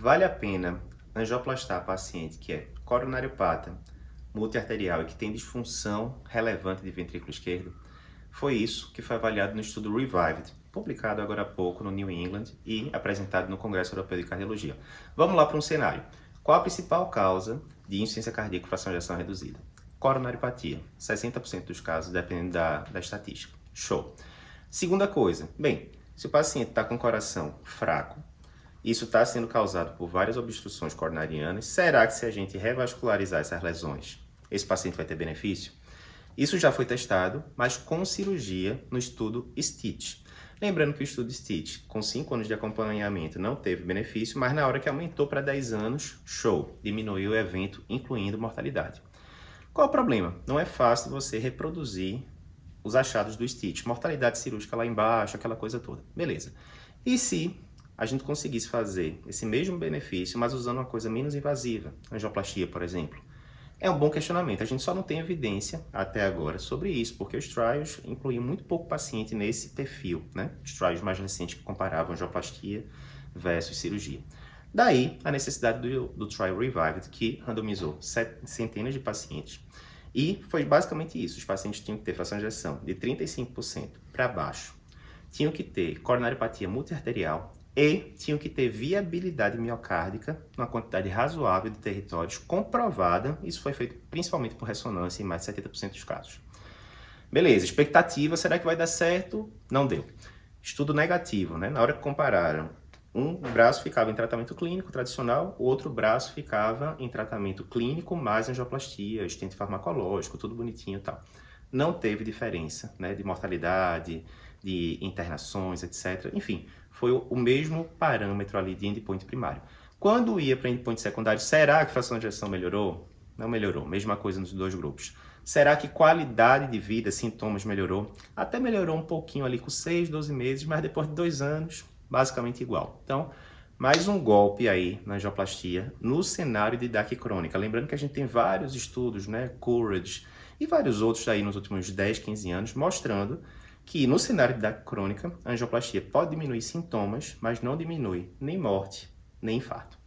vale a pena angioplastar paciente que é coronariopata, multiarterial e que tem disfunção relevante de ventrículo esquerdo? Foi isso que foi avaliado no estudo Revived, publicado agora há pouco no New England e apresentado no Congresso Europeu de Cardiologia. Vamos lá para um cenário. Qual a principal causa de insuficiência cardíaca com fração de ejeção reduzida? Coronariopatia, 60% dos casos, dependendo da, da estatística. Show. Segunda coisa, bem, se o paciente está com coração fraco, isso está sendo causado por várias obstruções coronarianas, será que se a gente revascularizar essas lesões, esse paciente vai ter benefício? Isso já foi testado, mas com cirurgia no estudo STITCH. Lembrando que o estudo STITCH, com 5 anos de acompanhamento, não teve benefício, mas na hora que aumentou para 10 anos, show, diminuiu o evento, incluindo mortalidade. Qual o problema? Não é fácil você reproduzir os achados do Stitch, mortalidade cirúrgica lá embaixo, aquela coisa toda. Beleza. E se a gente conseguisse fazer esse mesmo benefício, mas usando uma coisa menos invasiva, angioplastia, por exemplo? É um bom questionamento. A gente só não tem evidência até agora sobre isso, porque os trials incluíam muito pouco paciente nesse perfil, né? Os trials mais recentes que comparavam angioplastia versus cirurgia. Daí a necessidade do, do trial Revived, que randomizou centenas de pacientes e foi basicamente isso. Os pacientes tinham que ter fração de ejeção de 35% para baixo, tinham que ter coronariopatia multiarterial e tinham que ter viabilidade miocárdica numa quantidade razoável de territórios comprovada. Isso foi feito principalmente por ressonância em mais de 70% dos casos. Beleza, expectativa, será que vai dar certo? Não deu. Estudo negativo, né? Na hora que compararam um braço ficava em tratamento clínico tradicional, o outro braço ficava em tratamento clínico mais angioplastia, estente farmacológico, tudo bonitinho e tal. Não teve diferença né, de mortalidade, de internações, etc. Enfim, foi o mesmo parâmetro ali de endpoint primário. Quando ia para endpoint secundário, será que a fração de ejeção melhorou? Não melhorou. Mesma coisa nos dois grupos. Será que qualidade de vida, sintomas melhorou? Até melhorou um pouquinho ali com 6, 12 meses, mas depois de dois anos, basicamente igual. Então, mais um golpe aí na angioplastia no cenário de DAC crônica. Lembrando que a gente tem vários estudos, né, Courage e vários outros aí nos últimos 10, 15 anos, mostrando que no cenário DAC crônica, a angioplastia pode diminuir sintomas, mas não diminui nem morte, nem infarto.